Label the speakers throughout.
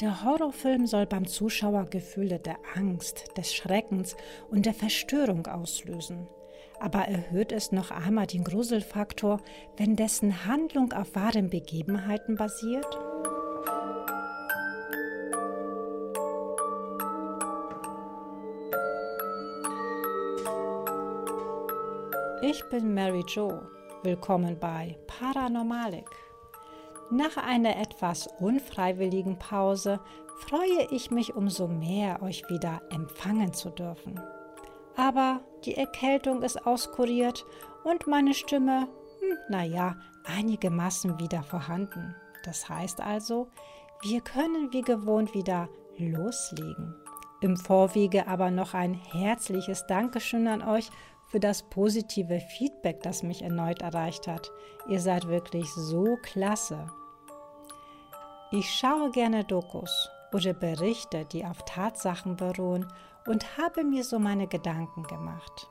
Speaker 1: Der Horrorfilm soll beim Zuschauer Gefühle der Angst, des Schreckens und der Verstörung auslösen. Aber erhöht es noch einmal den Gruselfaktor, wenn dessen Handlung auf wahren Begebenheiten basiert? Ich bin Mary Jo. Willkommen bei Paranormalik. Nach einer etwas unfreiwilligen Pause freue ich mich umso mehr, euch wieder empfangen zu dürfen. Aber die Erkältung ist auskuriert und meine Stimme, hm, naja, einigermaßen wieder vorhanden. Das heißt also, wir können wie gewohnt wieder loslegen. Im Vorwege aber noch ein herzliches Dankeschön an euch für das positive Feedback, das mich erneut erreicht hat. Ihr seid wirklich so klasse. Ich schaue gerne Dokus oder Berichte, die auf Tatsachen beruhen und habe mir so meine Gedanken gemacht.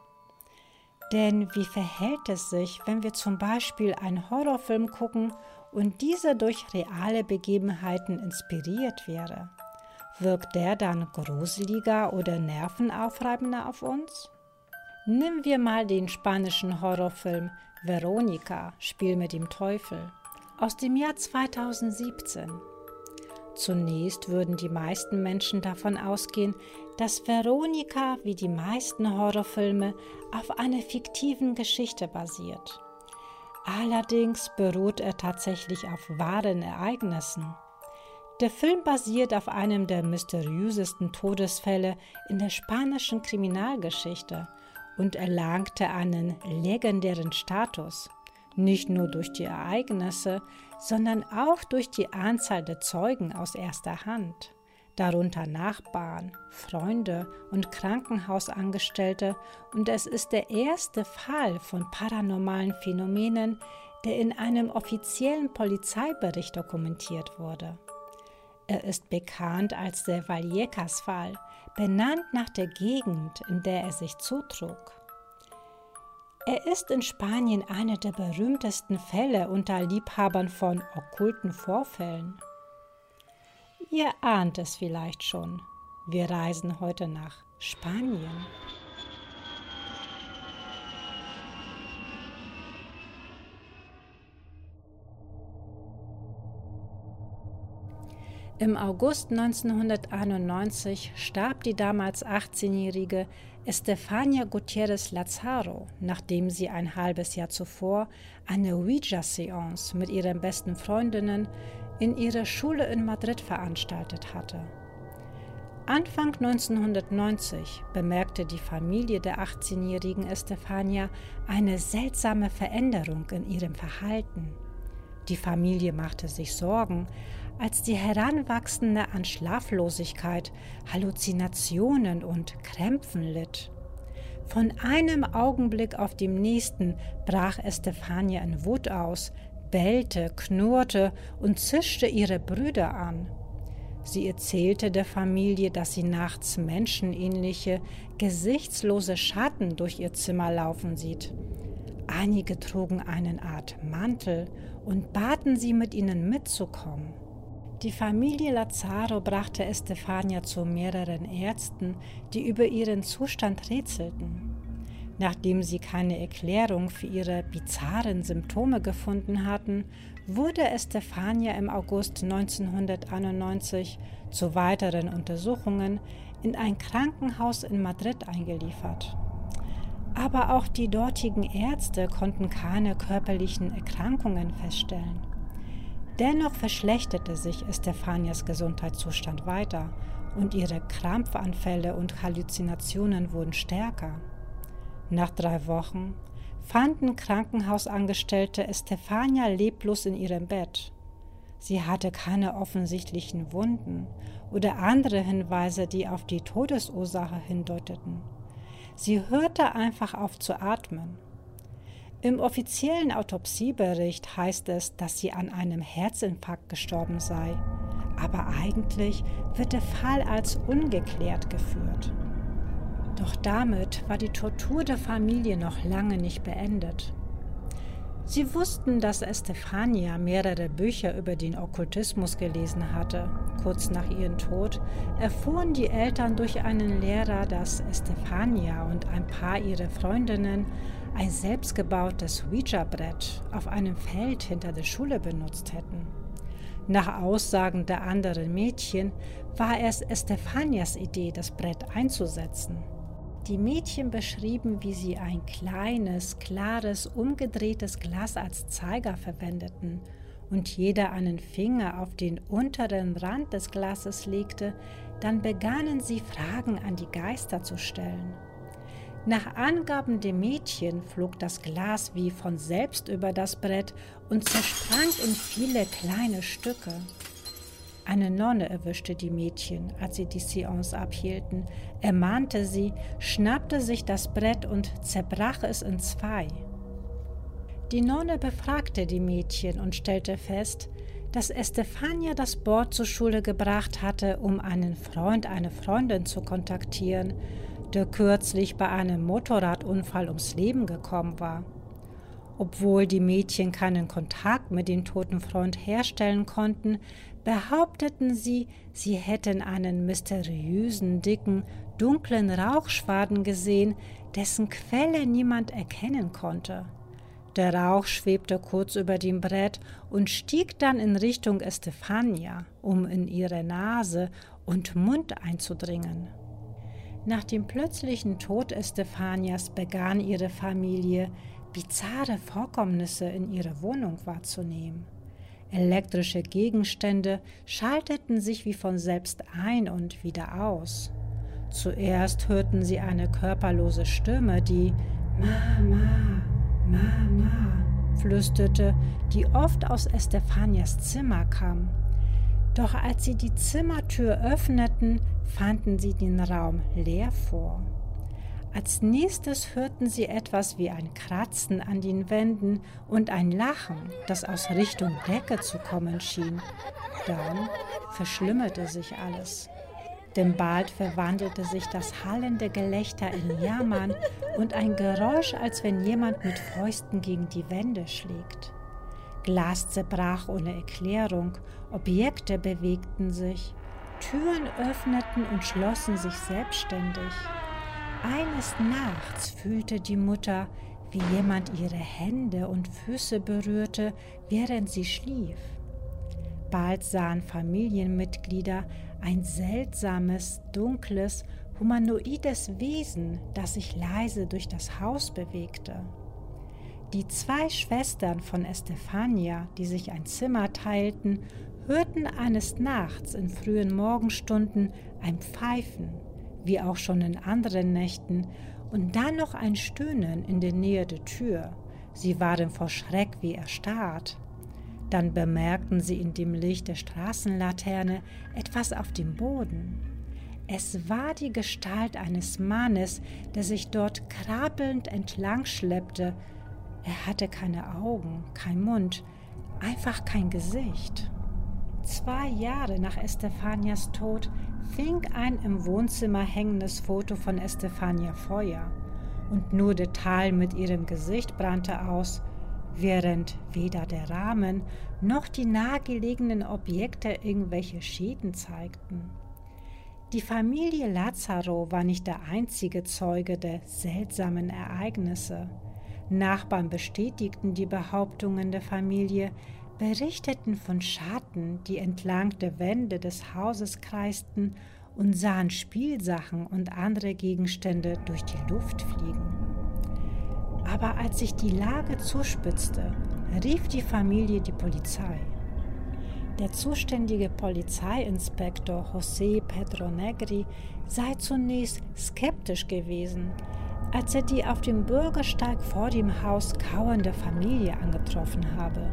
Speaker 1: Denn wie verhält es sich, wenn wir zum Beispiel einen Horrorfilm gucken und dieser durch reale Begebenheiten inspiriert wäre? Wirkt der dann gruseliger oder nervenaufreibender auf uns? Nehmen wir mal den spanischen Horrorfilm Veronica, Spiel mit dem Teufel, aus dem Jahr 2017. Zunächst würden die meisten Menschen davon ausgehen, dass Veronika wie die meisten Horrorfilme auf einer fiktiven Geschichte basiert. Allerdings beruht er tatsächlich auf wahren Ereignissen. Der Film basiert auf einem der mysteriösesten Todesfälle in der spanischen Kriminalgeschichte und erlangte einen legendären Status nicht nur durch die Ereignisse, sondern auch durch die Anzahl der Zeugen aus erster Hand, darunter Nachbarn, Freunde und Krankenhausangestellte, und es ist der erste Fall von paranormalen Phänomenen, der in einem offiziellen Polizeibericht dokumentiert wurde. Er ist bekannt als der Vallecas-Fall, benannt nach der Gegend, in der er sich zutrug. Er ist in Spanien einer der berühmtesten Fälle unter Liebhabern von okkulten Vorfällen. Ihr ahnt es vielleicht schon. Wir reisen heute nach Spanien. Im August 1991 starb die damals 18-jährige Estefania Gutierrez Lazaro, nachdem sie ein halbes Jahr zuvor eine Ouija-Seance mit ihren besten Freundinnen in ihrer Schule in Madrid veranstaltet hatte. Anfang 1990 bemerkte die Familie der 18-jährigen Estefania eine seltsame Veränderung in ihrem Verhalten. Die Familie machte sich Sorgen, als die Heranwachsende an Schlaflosigkeit, Halluzinationen und Krämpfen litt. Von einem Augenblick auf dem nächsten brach Estefania in Wut aus, bellte, knurrte und zischte ihre Brüder an. Sie erzählte der Familie, dass sie nachts menschenähnliche, gesichtslose Schatten durch ihr Zimmer laufen sieht. Einige trugen eine Art Mantel und baten sie, mit ihnen mitzukommen. Die Familie Lazaro brachte Estefania zu mehreren Ärzten, die über ihren Zustand rätselten. Nachdem sie keine Erklärung für ihre bizarren Symptome gefunden hatten, wurde Estefania im August 1991 zu weiteren Untersuchungen in ein Krankenhaus in Madrid eingeliefert. Aber auch die dortigen Ärzte konnten keine körperlichen Erkrankungen feststellen. Dennoch verschlechterte sich Estefanias Gesundheitszustand weiter und ihre Krampfanfälle und Halluzinationen wurden stärker. Nach drei Wochen fanden Krankenhausangestellte Estefania leblos in ihrem Bett. Sie hatte keine offensichtlichen Wunden oder andere Hinweise, die auf die Todesursache hindeuteten. Sie hörte einfach auf zu atmen. Im offiziellen Autopsiebericht heißt es, dass sie an einem Herzinfarkt gestorben sei, aber eigentlich wird der Fall als ungeklärt geführt. Doch damit war die Tortur der Familie noch lange nicht beendet. Sie wussten, dass Estefania mehrere Bücher über den Okkultismus gelesen hatte. Kurz nach ihrem Tod erfuhren die Eltern durch einen Lehrer, dass Estefania und ein paar ihrer Freundinnen ein selbstgebautes Ouija-Brett auf einem Feld hinter der Schule benutzt hätten. Nach Aussagen der anderen Mädchen war es Estefanias Idee, das Brett einzusetzen. Die Mädchen beschrieben, wie sie ein kleines, klares, umgedrehtes Glas als Zeiger verwendeten und jeder einen Finger auf den unteren Rand des Glases legte, dann begannen sie Fragen an die Geister zu stellen. Nach Angaben der Mädchen flog das Glas wie von selbst über das Brett und zersprang in viele kleine Stücke. Eine Nonne erwischte die Mädchen, als sie die Seance abhielten, ermahnte sie, schnappte sich das Brett und zerbrach es in zwei. Die Nonne befragte die Mädchen und stellte fest, dass Estefania das Board zur Schule gebracht hatte, um einen Freund, eine Freundin zu kontaktieren, der kürzlich bei einem Motorradunfall ums Leben gekommen war. Obwohl die Mädchen keinen Kontakt mit dem toten Freund herstellen konnten, behaupteten sie, sie hätten einen mysteriösen, dicken, dunklen Rauchschwaden gesehen, dessen Quelle niemand erkennen konnte. Der Rauch schwebte kurz über dem Brett und stieg dann in Richtung Estefania, um in ihre Nase und Mund einzudringen. Nach dem plötzlichen Tod Estefanias begann ihre Familie, bizarre Vorkommnisse in ihrer Wohnung wahrzunehmen. Elektrische Gegenstände schalteten sich wie von selbst ein und wieder aus. Zuerst hörten sie eine körperlose Stimme, die Mama, Mama flüsterte, die oft aus Estefanias Zimmer kam. Doch als sie die Zimmertür öffneten, fanden sie den Raum leer vor. Als nächstes hörten sie etwas wie ein Kratzen an den Wänden und ein Lachen, das aus Richtung Decke zu kommen schien. Dann verschlimmerte sich alles. Denn bald verwandelte sich das hallende Gelächter in Jammern und ein Geräusch, als wenn jemand mit Fäusten gegen die Wände schlägt. Glas zerbrach ohne Erklärung, Objekte bewegten sich, Türen öffneten und schlossen sich selbstständig. Eines Nachts fühlte die Mutter, wie jemand ihre Hände und Füße berührte, während sie schlief. Bald sahen Familienmitglieder ein seltsames, dunkles, humanoides Wesen, das sich leise durch das Haus bewegte. Die zwei Schwestern von Estefania, die sich ein Zimmer teilten, hörten eines Nachts in frühen Morgenstunden ein Pfeifen wie auch schon in anderen Nächten, und dann noch ein Stöhnen in der Nähe der Tür. Sie waren vor Schreck wie erstarrt. Dann bemerkten sie in dem Licht der Straßenlaterne etwas auf dem Boden. Es war die Gestalt eines Mannes, der sich dort krabbelnd entlang schleppte. Er hatte keine Augen, kein Mund, einfach kein Gesicht. Zwei Jahre nach Estefanias Tod fing ein im Wohnzimmer hängendes Foto von Estefania Feuer und nur der Teil mit ihrem Gesicht brannte aus, während weder der Rahmen noch die nahegelegenen Objekte irgendwelche Schäden zeigten. Die Familie Lazaro war nicht der einzige Zeuge der seltsamen Ereignisse. Nachbarn bestätigten die Behauptungen der Familie, berichteten von Schatten, die entlang der Wände des Hauses kreisten und sahen Spielsachen und andere Gegenstände durch die Luft fliegen. Aber als sich die Lage zuspitzte, rief die Familie die Polizei. Der zuständige Polizeiinspektor José Pedro Negri sei zunächst skeptisch gewesen, als er die auf dem Bürgersteig vor dem Haus kauernde Familie angetroffen habe.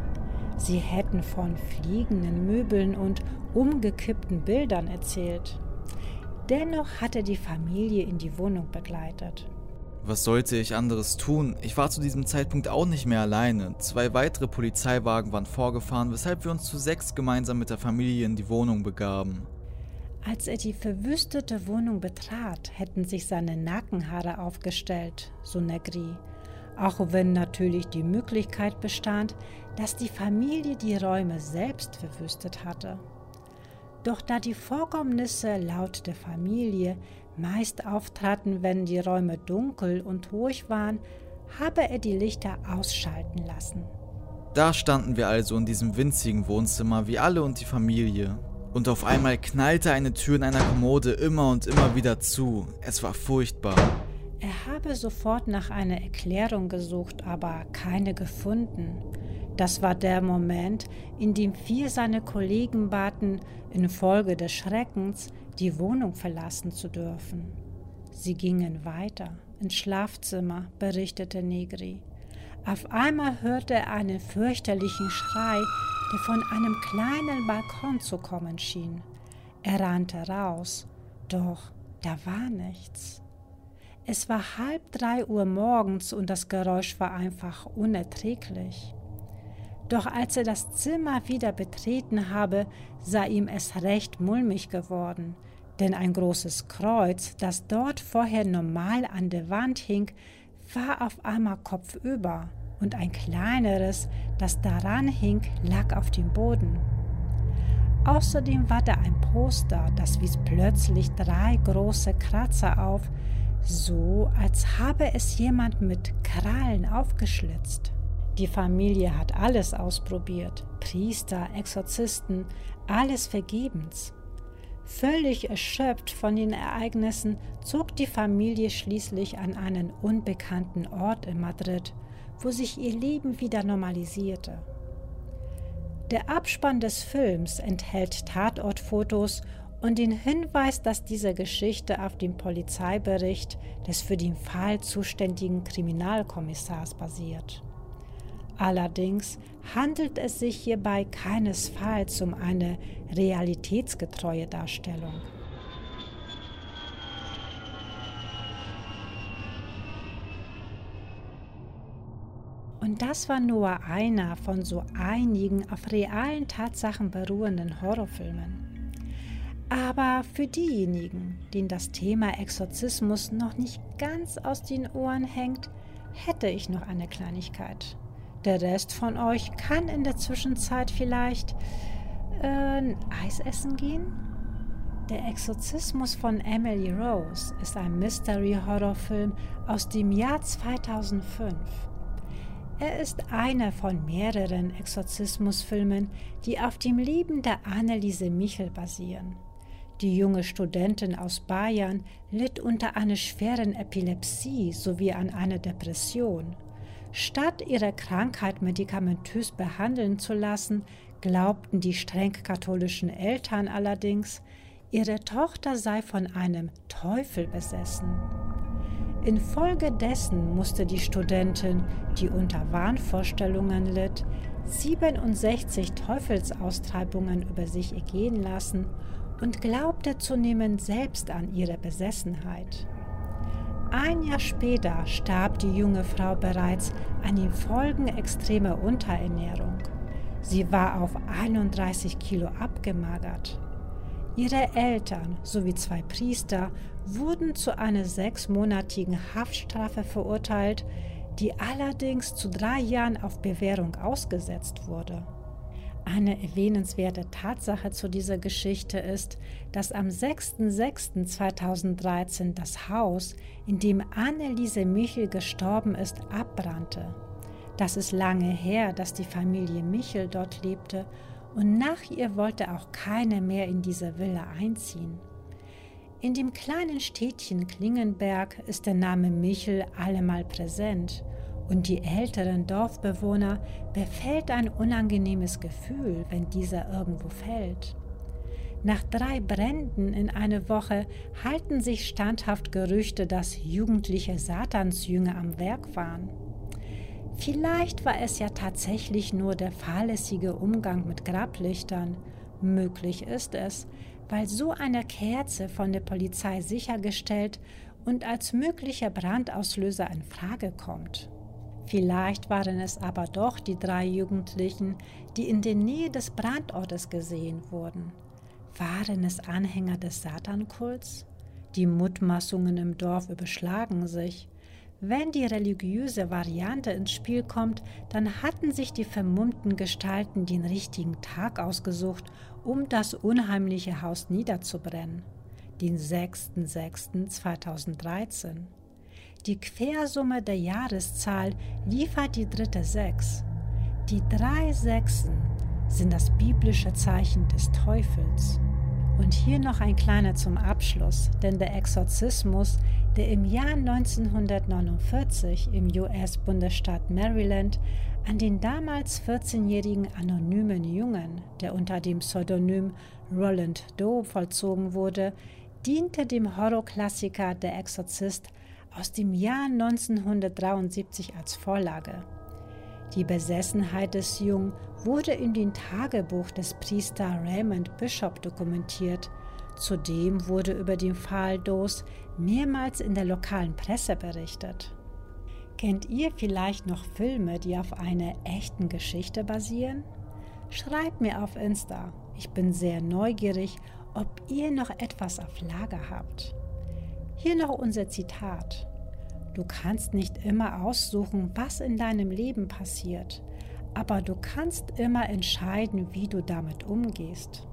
Speaker 1: Sie hätten von fliegenden Möbeln und umgekippten Bildern erzählt. Dennoch hatte die Familie in die Wohnung begleitet.
Speaker 2: Was sollte ich anderes tun? Ich war zu diesem Zeitpunkt auch nicht mehr alleine. Zwei weitere Polizeiwagen waren vorgefahren, weshalb wir uns zu sechs gemeinsam mit der Familie in die Wohnung begaben.
Speaker 1: Als er die verwüstete Wohnung betrat, hätten sich seine Nackenhaare aufgestellt, so Negri. auch wenn natürlich die Möglichkeit bestand, dass die Familie die Räume selbst verwüstet hatte. Doch da die Vorkommnisse laut der Familie meist auftraten, wenn die Räume dunkel und ruhig waren, habe er die Lichter ausschalten lassen.
Speaker 2: Da standen wir also in diesem winzigen Wohnzimmer, wie alle und die Familie. Und auf einmal knallte eine Tür in einer Kommode immer und immer wieder zu. Es war furchtbar.
Speaker 1: Er habe sofort nach einer Erklärung gesucht, aber keine gefunden. Das war der Moment, in dem vier seiner Kollegen baten, infolge des Schreckens die Wohnung verlassen zu dürfen. Sie gingen weiter ins Schlafzimmer, berichtete Negri. Auf einmal hörte er einen fürchterlichen Schrei, der von einem kleinen Balkon zu kommen schien. Er rannte raus, doch da war nichts. Es war halb drei Uhr morgens und das Geräusch war einfach unerträglich. Doch als er das Zimmer wieder betreten habe, sei ihm es recht mulmig geworden, denn ein großes Kreuz, das dort vorher normal an der Wand hing, war auf einmal kopfüber und ein kleineres, das daran hing, lag auf dem Boden. Außerdem war da ein Poster, das wies plötzlich drei große Kratzer auf, so als habe es jemand mit Krallen aufgeschlitzt. Die Familie hat alles ausprobiert, Priester, Exorzisten, alles vergebens. Völlig erschöpft von den Ereignissen zog die Familie schließlich an einen unbekannten Ort in Madrid, wo sich ihr Leben wieder normalisierte. Der Abspann des Films enthält Tatortfotos und den Hinweis, dass diese Geschichte auf dem Polizeibericht des für den Fall zuständigen Kriminalkommissars basiert. Allerdings handelt es sich hierbei keinesfalls um eine realitätsgetreue Darstellung. Das war nur einer von so einigen auf realen Tatsachen beruhenden Horrorfilmen. Aber für diejenigen, denen das Thema Exorzismus noch nicht ganz aus den Ohren hängt, hätte ich noch eine Kleinigkeit. Der Rest von euch kann in der Zwischenzeit vielleicht äh, Eis essen gehen? Der Exorzismus von Emily Rose ist ein Mystery-Horrorfilm aus dem Jahr 2005. Er ist einer von mehreren Exorzismusfilmen, die auf dem Leben der Anneliese Michel basieren. Die junge Studentin aus Bayern litt unter einer schweren Epilepsie sowie an einer Depression. Statt ihre Krankheit medikamentös behandeln zu lassen, glaubten die streng katholischen Eltern allerdings, ihre Tochter sei von einem Teufel besessen. Infolgedessen musste die Studentin, die unter Wahnvorstellungen litt, 67 Teufelsaustreibungen über sich ergehen lassen und glaubte zunehmend selbst an ihre Besessenheit. Ein Jahr später starb die junge Frau bereits an den Folgen extremer Unterernährung. Sie war auf 31 Kilo abgemagert. Ihre Eltern sowie zwei Priester wurden zu einer sechsmonatigen Haftstrafe verurteilt, die allerdings zu drei Jahren auf Bewährung ausgesetzt wurde. Eine erwähnenswerte Tatsache zu dieser Geschichte ist, dass am 6.06.2013 das Haus, in dem Anneliese Michel gestorben ist, abbrannte. Das ist lange her, dass die Familie Michel dort lebte und nach ihr wollte auch keiner mehr in diese Villa einziehen. In dem kleinen Städtchen Klingenberg ist der Name Michel allemal präsent und die älteren Dorfbewohner befällt ein unangenehmes Gefühl, wenn dieser irgendwo fällt. Nach drei Bränden in einer Woche halten sich standhaft Gerüchte, dass jugendliche Satansjünger am Werk waren. Vielleicht war es ja tatsächlich nur der fahrlässige Umgang mit Grablichtern. Möglich ist es, weil so eine Kerze von der Polizei sichergestellt und als möglicher Brandauslöser in Frage kommt. Vielleicht waren es aber doch die drei Jugendlichen, die in der Nähe des Brandortes gesehen wurden. Waren es Anhänger des Satankults? Die Mutmaßungen im Dorf überschlagen sich. Wenn die religiöse Variante ins Spiel kommt, dann hatten sich die vermummten Gestalten den richtigen Tag ausgesucht, um das unheimliche Haus niederzubrennen. Den 6.6.2013. Die Quersumme der Jahreszahl liefert die dritte Sechs. Die drei Sechsen sind das biblische Zeichen des Teufels. Und hier noch ein kleiner zum Abschluss, denn der Exorzismus, der im Jahr 1949 im US-Bundesstaat Maryland an den damals 14-jährigen anonymen Jungen, der unter dem Pseudonym Roland Doe vollzogen wurde, diente dem Horrorklassiker Der Exorzist aus dem Jahr 1973 als Vorlage. Die Besessenheit des Jungen wurde in dem Tagebuch des Priester Raymond Bishop dokumentiert. Zudem wurde über den Fall Dos mehrmals in der lokalen Presse berichtet. Kennt ihr vielleicht noch Filme, die auf einer echten Geschichte basieren? Schreibt mir auf Insta. Ich bin sehr neugierig, ob ihr noch etwas auf Lager habt. Hier noch unser Zitat. Du kannst nicht immer aussuchen, was in deinem Leben passiert, aber du kannst immer entscheiden, wie du damit umgehst.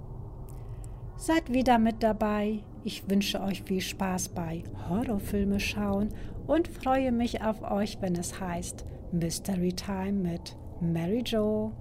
Speaker 1: Seid wieder mit dabei. Ich wünsche euch viel Spaß bei Horrorfilme schauen und freue mich auf euch, wenn es heißt Mystery Time mit Mary Jo.